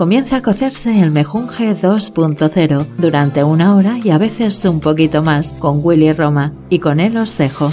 Comienza a cocerse el Mejunje 2.0 durante una hora y a veces un poquito más con Willy Roma y con él os dejo.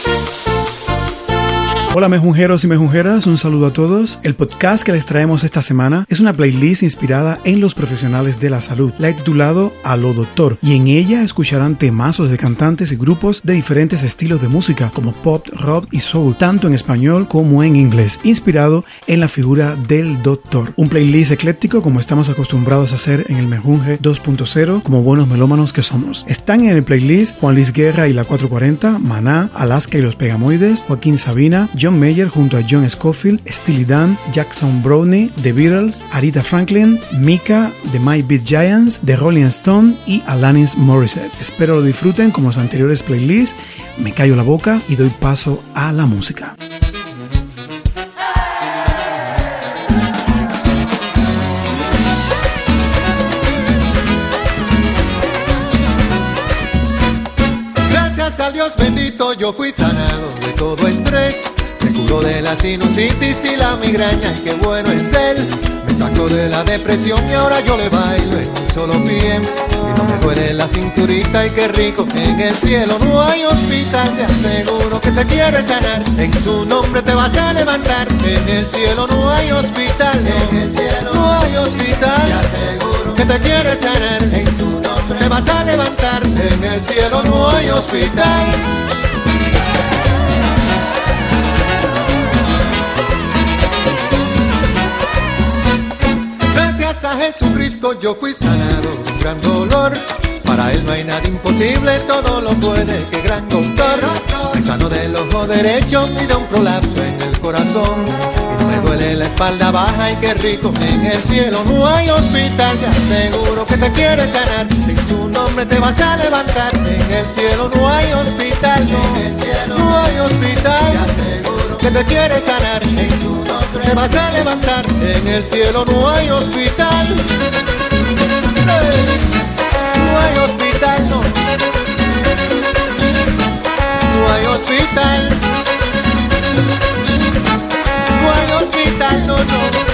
Hola mejunjeros y mejunjeras, un saludo a todos. El podcast que les traemos esta semana es una playlist inspirada en los profesionales de la salud. La he titulado A lo Doctor y en ella escucharán temazos de cantantes y grupos de diferentes estilos de música como pop, rock y soul, tanto en español como en inglés, inspirado en la figura del doctor. Un playlist ecléctico como estamos acostumbrados a hacer en el Mejunje 2.0 como buenos melómanos que somos. Están en el playlist Juan Luis Guerra y la 440, Maná, Alaska y los Pegamoides, Joaquín Sabina, John Mayer junto a John Scofield, Steely Dan, Jackson Brownie, The Beatles, Arita Franklin, Mika, The My Beat Giants, The Rolling Stone y Alanis Morissette. Espero lo disfruten como los anteriores playlists. Me callo la boca y doy paso a la música. Gracias a Dios bendito yo fui sanado de todo estrés curó de la sinusitis y la migraña, y qué bueno es él. Me sacó de la depresión y ahora yo le bailo en un solo pie. Y no me duele la cinturita y qué rico en el cielo no hay hospital. Te aseguro que te quiere sanar, en su nombre te vas a levantar. En el cielo no hay hospital, en el cielo no hay hospital. Te aseguro que te quiere sanar, en su nombre te vas a levantar. En el cielo no hay hospital. Jesucristo yo fui sanado gran dolor. Para él no hay nada imposible, todo lo puede, que gran doctor. Me sano del ojo derecho y un prolapso en el corazón. Y no me duele la espalda baja y qué rico, en el cielo no hay hospital. Te aseguro que te quiere sanar, sin su nombre te vas a levantar. En el cielo no hay hospital, en el cielo no hay hospital. Que te quiere sanar, en su nombre te vas a levantar. En el cielo no hay hospital. No hay hospital, no. No hay hospital. No hay hospital, no, no.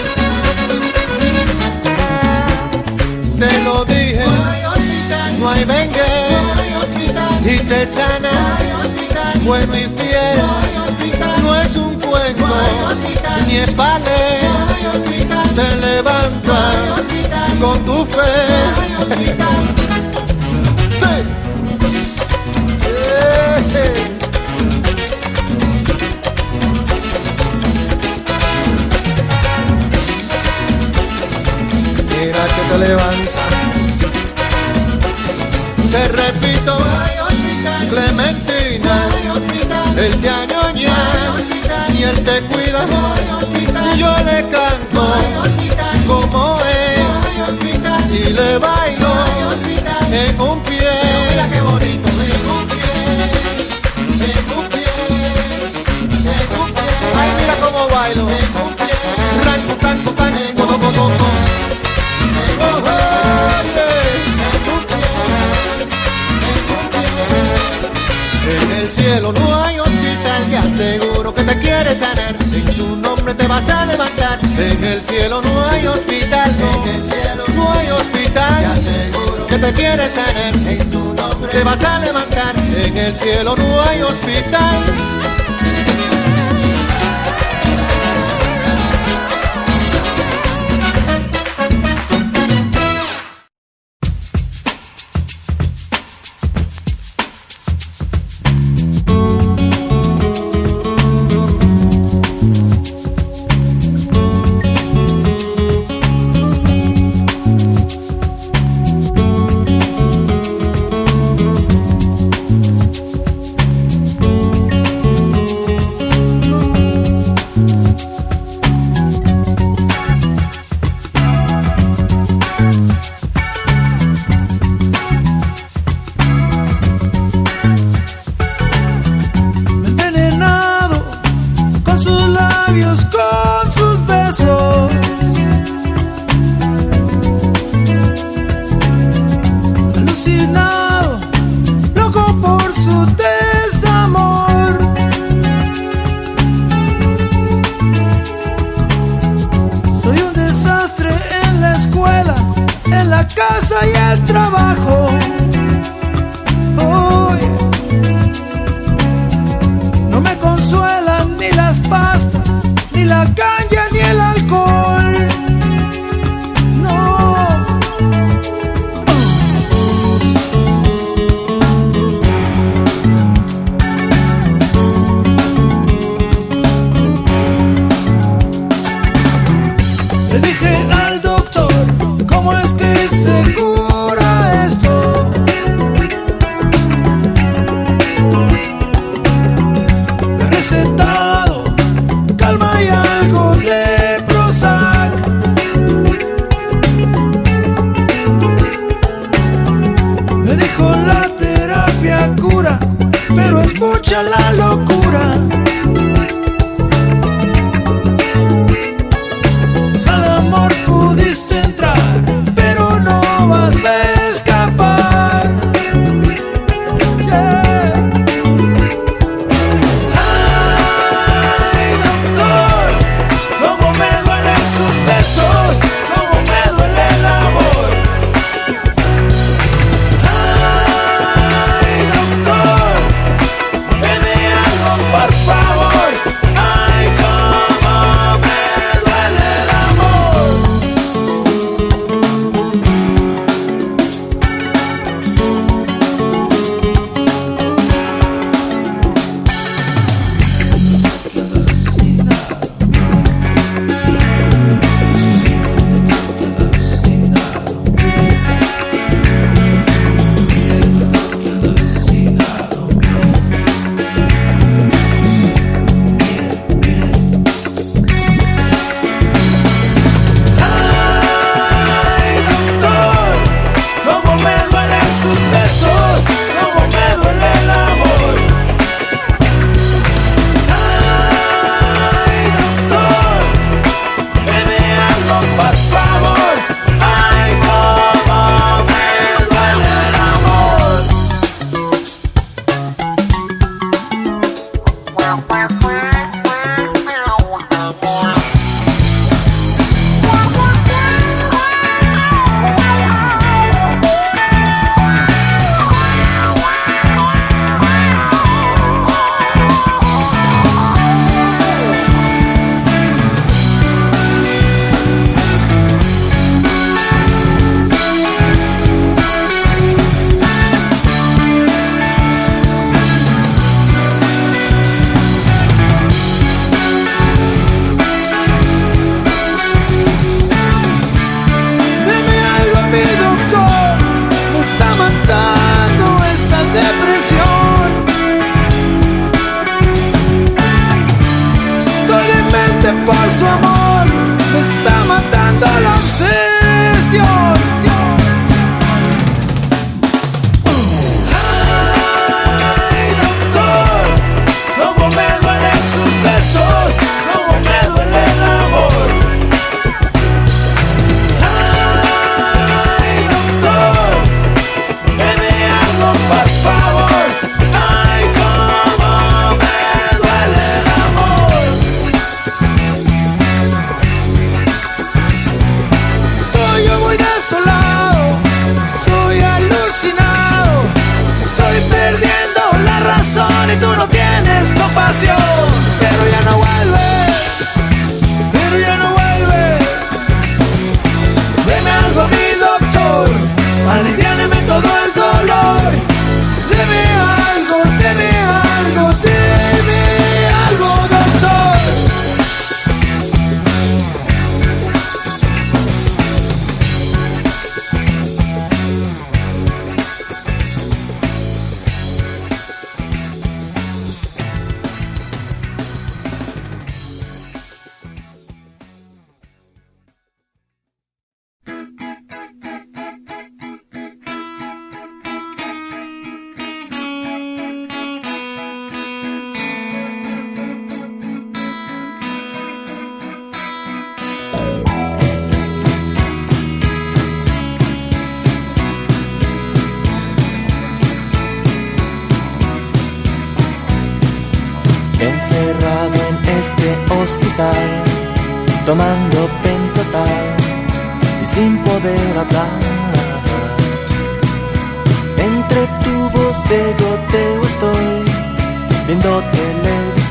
Te lo dije. No hay hospital. No hay vengue. No hay hospital. Y te sana. No hay hospital. Bueno y fiel. No hay hospital. No es un cuento. Ni es hospital. Te levanta. Con tu fe. Pero es mucha la locura. Compasión. Pero ya no vuelves,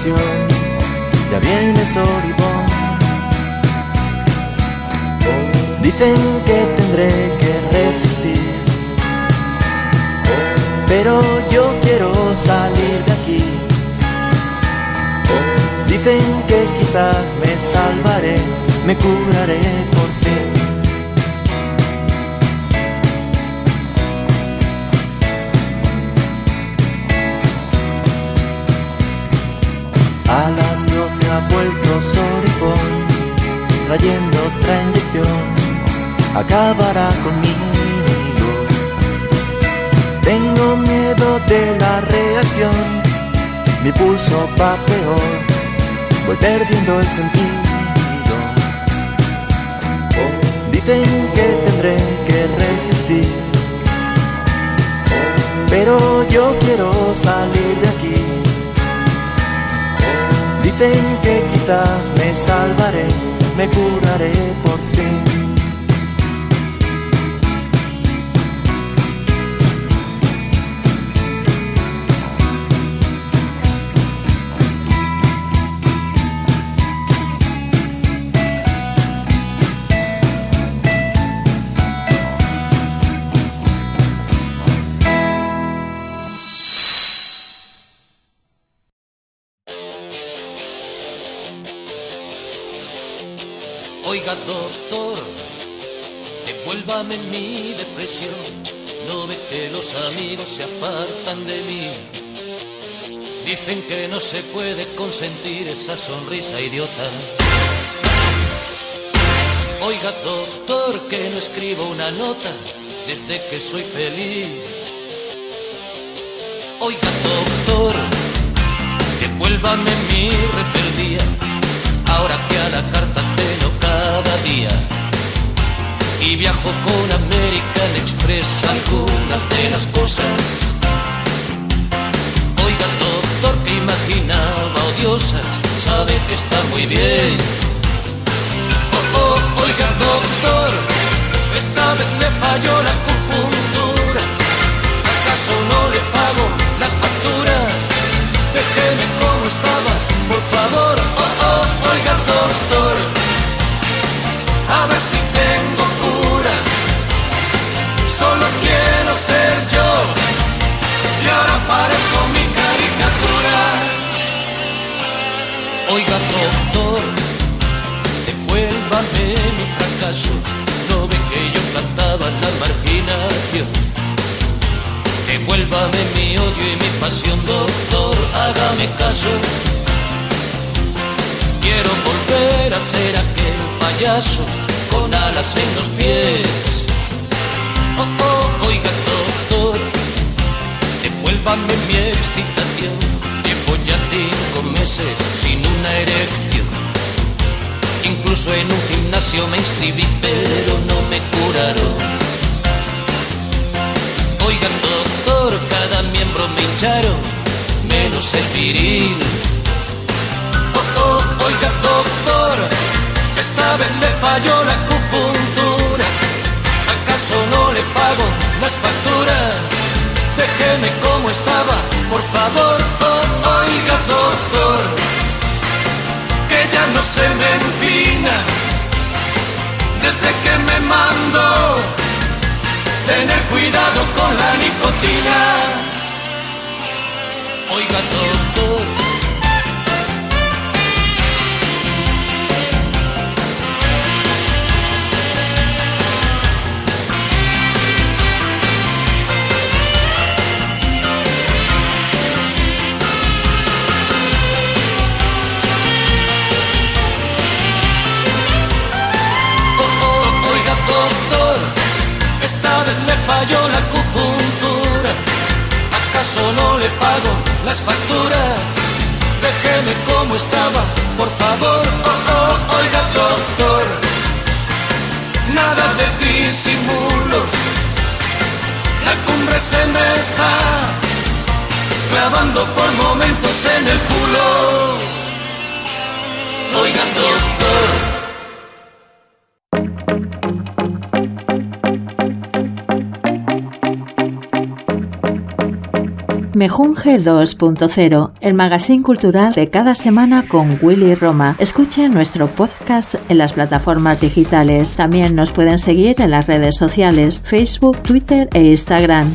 Ya viene Soribón. Dicen que tendré que resistir. Pero yo quiero salir de aquí. Dicen que quizás me salvaré, me curaré por fin. Vuelto Soribón, trayendo otra inyección, acabará conmigo. Tengo miedo de la reacción, mi pulso va peor, voy perdiendo el sentido. Dicen que tendré que resistir, pero yo quiero salir de aquí. Dicen que quizás me salvaré, me curaré por fin. Oiga, doctor, devuélvame mi depresión. No ve que los amigos se apartan de mí. Dicen que no se puede consentir esa sonrisa idiota. Oiga, doctor, que no escribo una nota desde que soy feliz. Oiga, doctor, devuélvame mi rebeldía. Ahora que a la carta cada día y viajo con American Express algunas de las cosas. Oiga, doctor, que imaginaba odiosas, sabe que está muy bien. Oh, oh, oiga, doctor, esta vez me falló la acupuntura. ¿Acaso no le pago las facturas? Déjeme como estaba, por favor. Oh, oh, oiga, doctor, a ver si tengo cura. Solo quiero ser yo y ahora parezco mi caricatura. Oiga, doctor, devuélvame mi fracaso. No ve que yo cantaba la marginación. Devuélvame mi odio y mi pasión, doctor, hágame caso. Quiero volver a ser aquel payaso con alas en los pies. Oh, oh, oiga, doctor, devuélvame mi excitación. Llevo ya cinco meses sin una erección. Incluso en un gimnasio me inscribí, pero no me curaron. Oiga, doctor, cada miembro me hincharon, menos el viril. Oh, oh, oiga, doctor, esta vez le falló la acupuntura. ¿Acaso no le pago las facturas? Déjeme como estaba, por favor. Oh, oiga, doctor, que ya no se me empina desde que me mando. Tener cuidado con la nicotina. Oiga, doctor. Falló la acupuntura. ¿Acaso no le pago las facturas? Déjeme como estaba, por favor. Oh, oh, oiga, doctor, nada de disimulos. La cumbre se me está clavando por momentos en el culo. Oiga, doctor. Mejunje 2.0, el magazine cultural de cada semana con Willy Roma. Escuchen nuestro podcast en las plataformas digitales. También nos pueden seguir en las redes sociales, Facebook, Twitter e Instagram.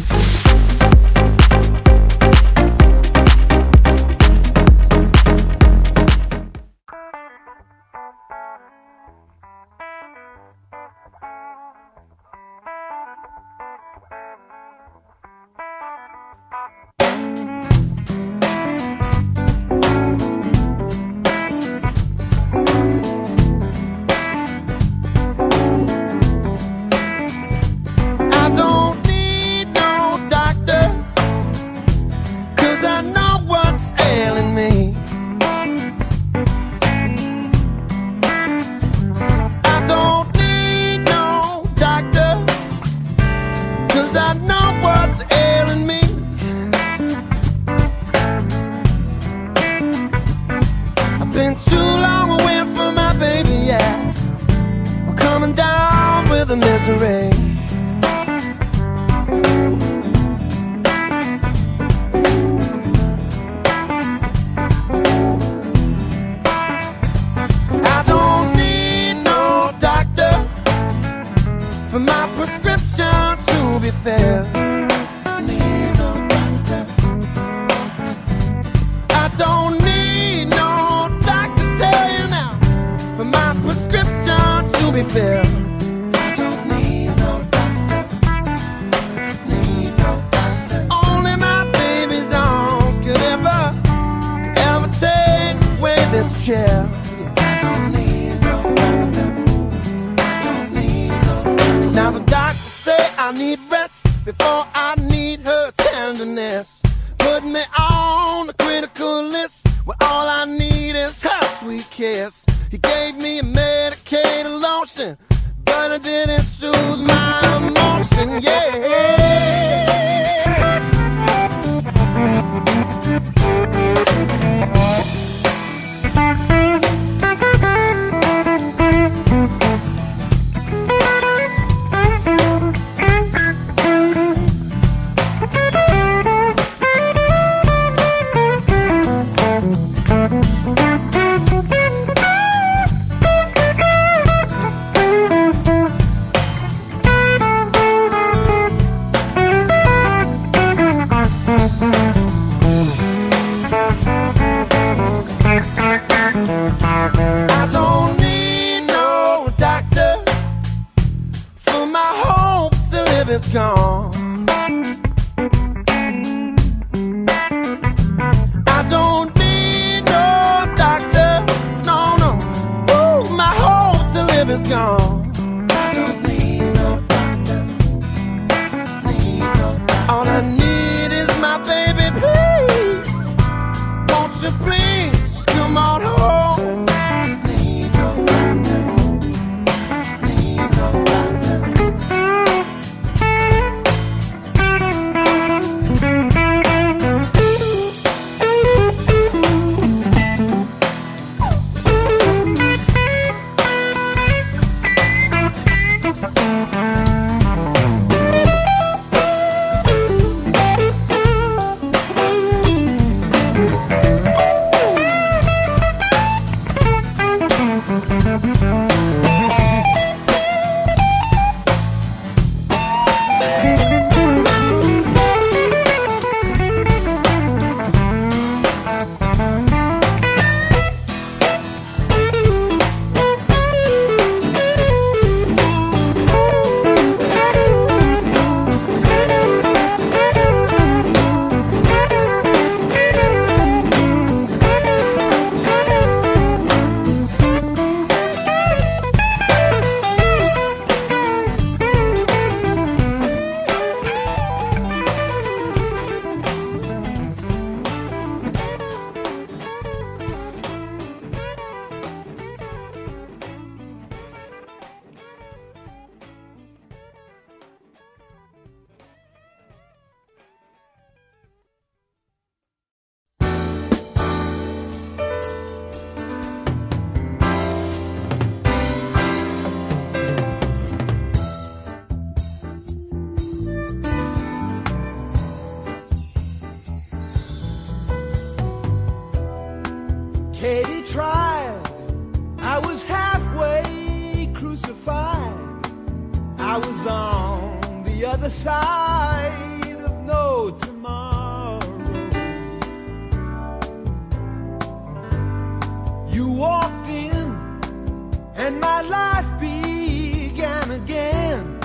and my life began again.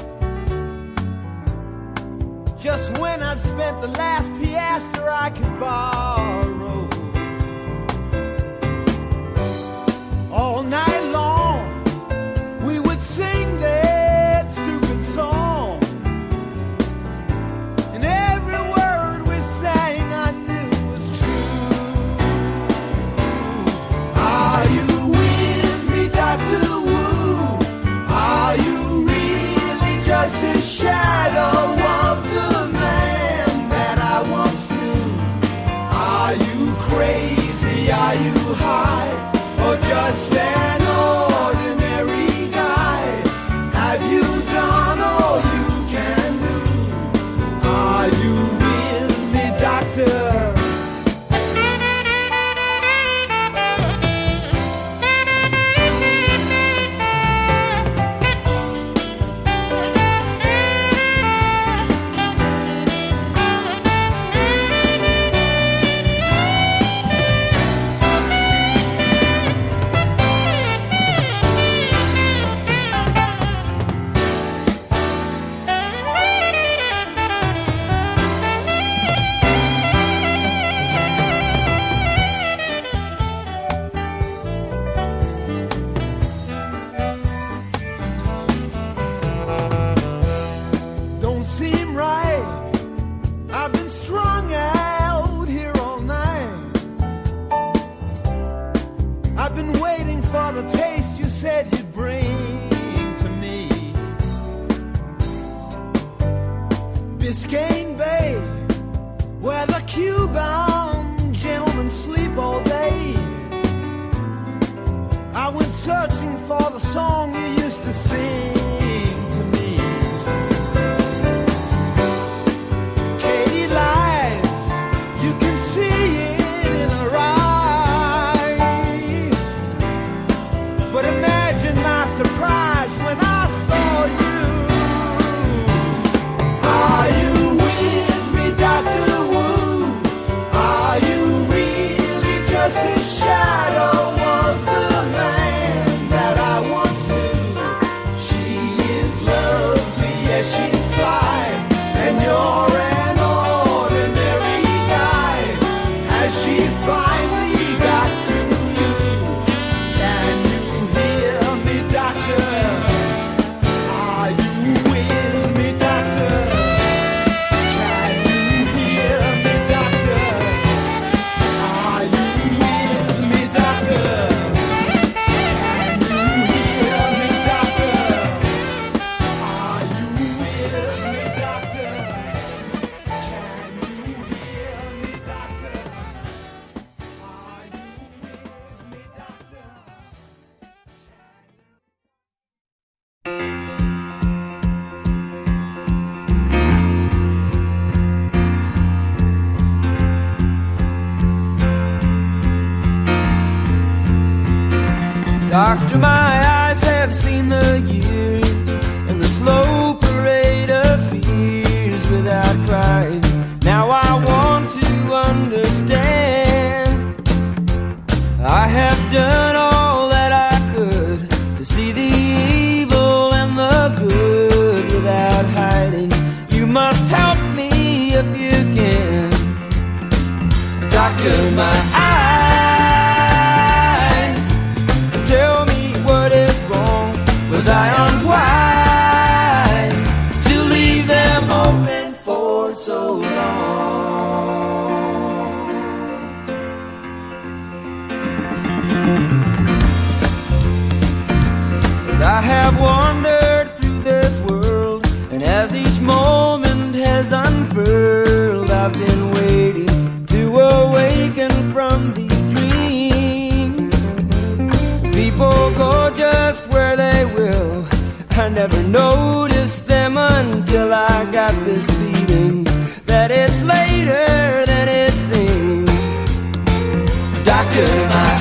Just when I'd spent the last piastre I could borrow. I've been waiting to awaken from these dreams. People go just where they will. I never noticed them until I got this feeling that it's later than it seems. Doctor, my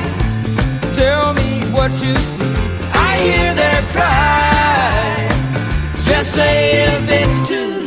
eyes tell me what you see. I hear their cries. Just say if it's too.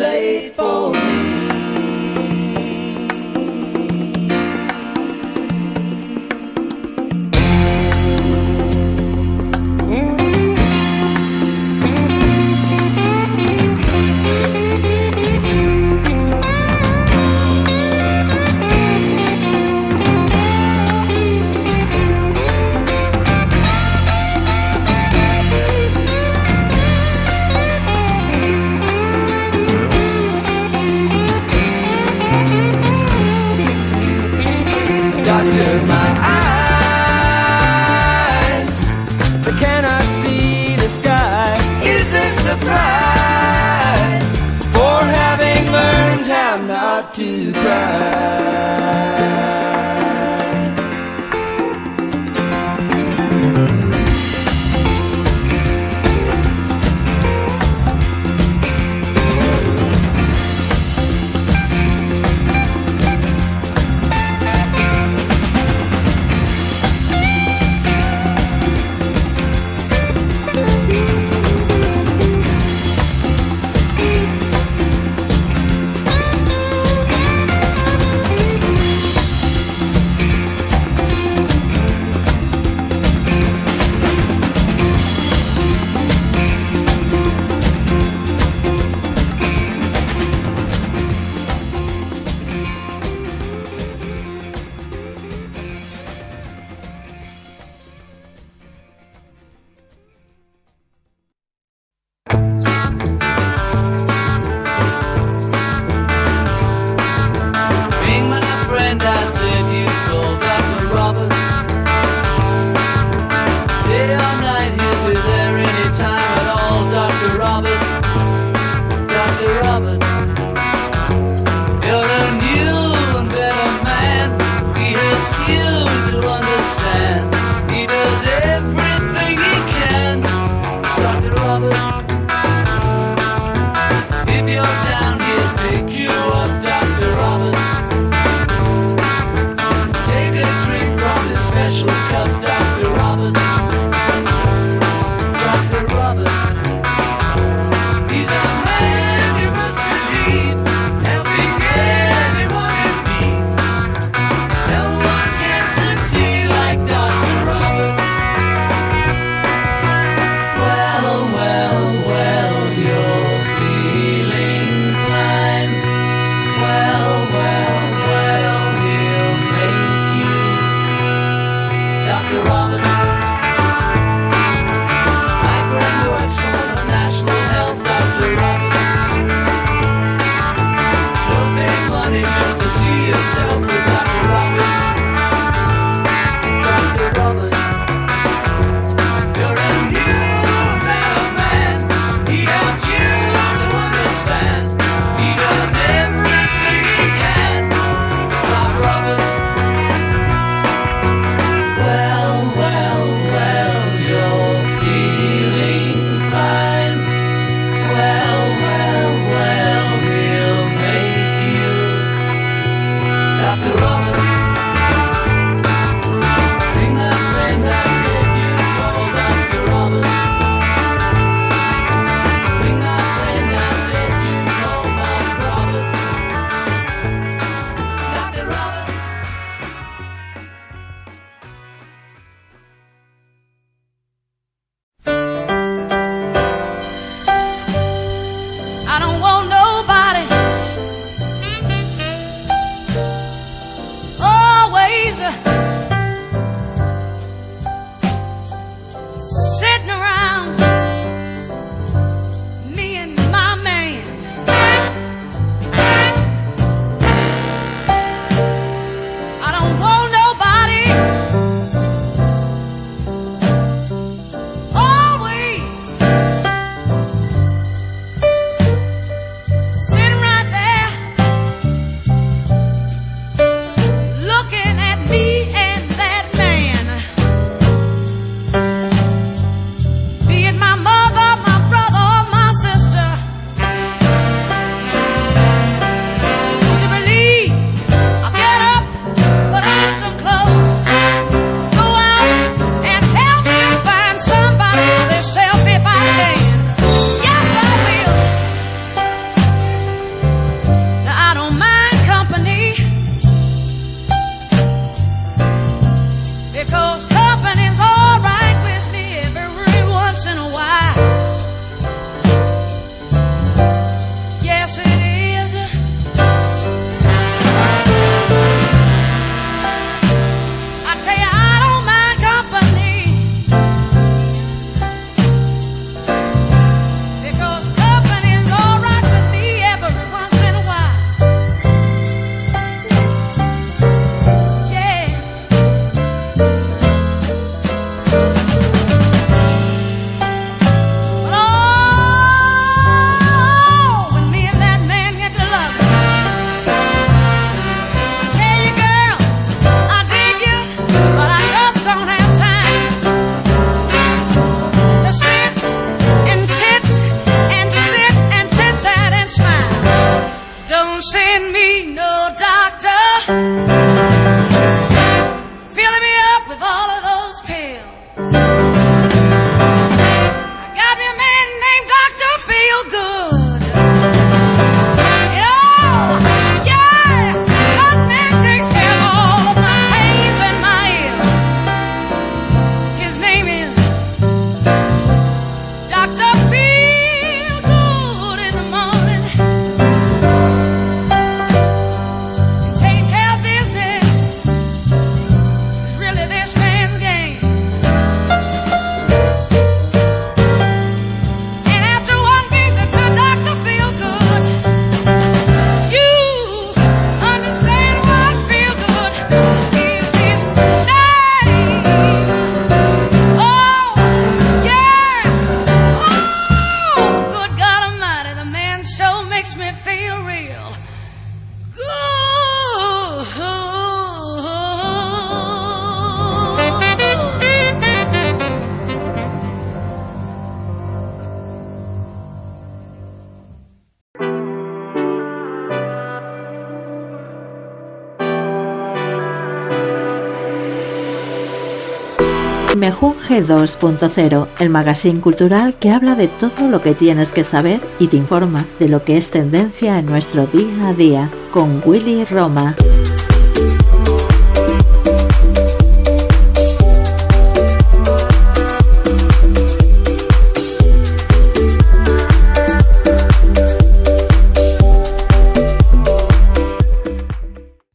2.0, el magazine cultural que habla de todo lo que tienes que saber y te informa de lo que es tendencia en nuestro día a día, con Willy Roma.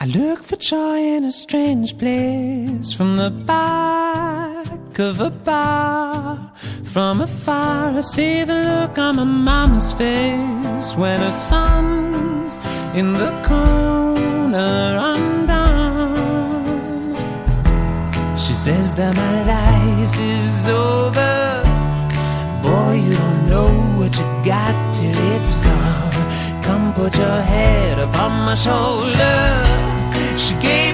Look for in a strange place from the. of a bar. From afar, I see the look on my mama's face when her son's in the corner undone. She says that my life is over. Boy, you don't know what you got till it's gone. Come put your head upon my shoulder. She gave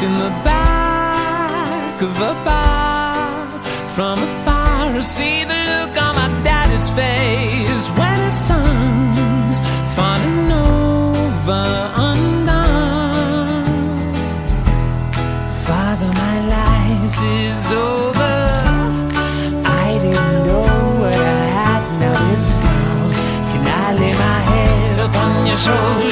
In the back of a bar. From afar, I see the look on my daddy's face when his son's falling over undone. Father, my life is over. I didn't know what I had, now it's gone. Can I lay my head upon your shoulder?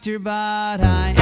Doctor, but I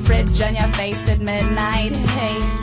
fridge on your face at midnight. Hey.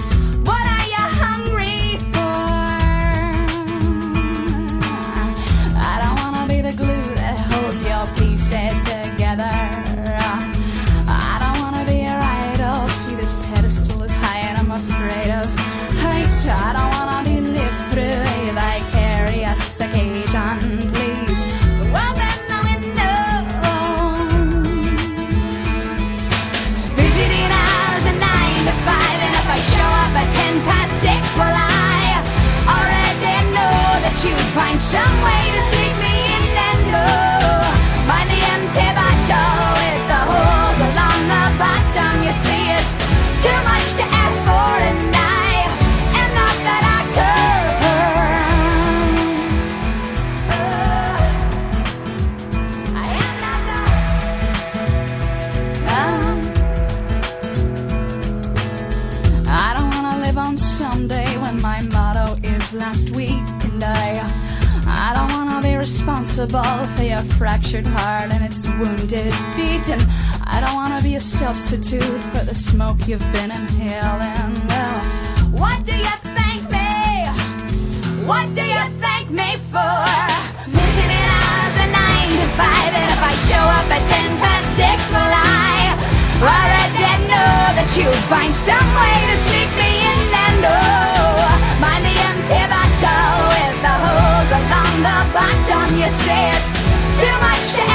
a fractured heart and its wounded beat. And I don't wanna be a substitute for the smoke you've been inhaling. Well, what do you thank me? What do you thank me for? Visiting hours are nine to five, and if I show up at ten past six, will I already know that you find some way to sneak me in and oh, mind the empty bottle with the holes along the bottom. You say it's too much to